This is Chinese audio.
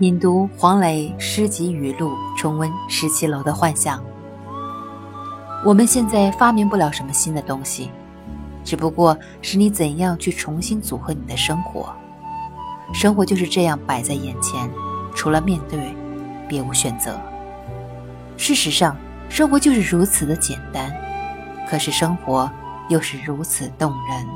品读黄磊诗集语录，重温十七楼的幻想。我们现在发明不了什么新的东西，只不过是你怎样去重新组合你的生活。生活就是这样摆在眼前，除了面对，别无选择。事实上，生活就是如此的简单，可是生活又是如此动人。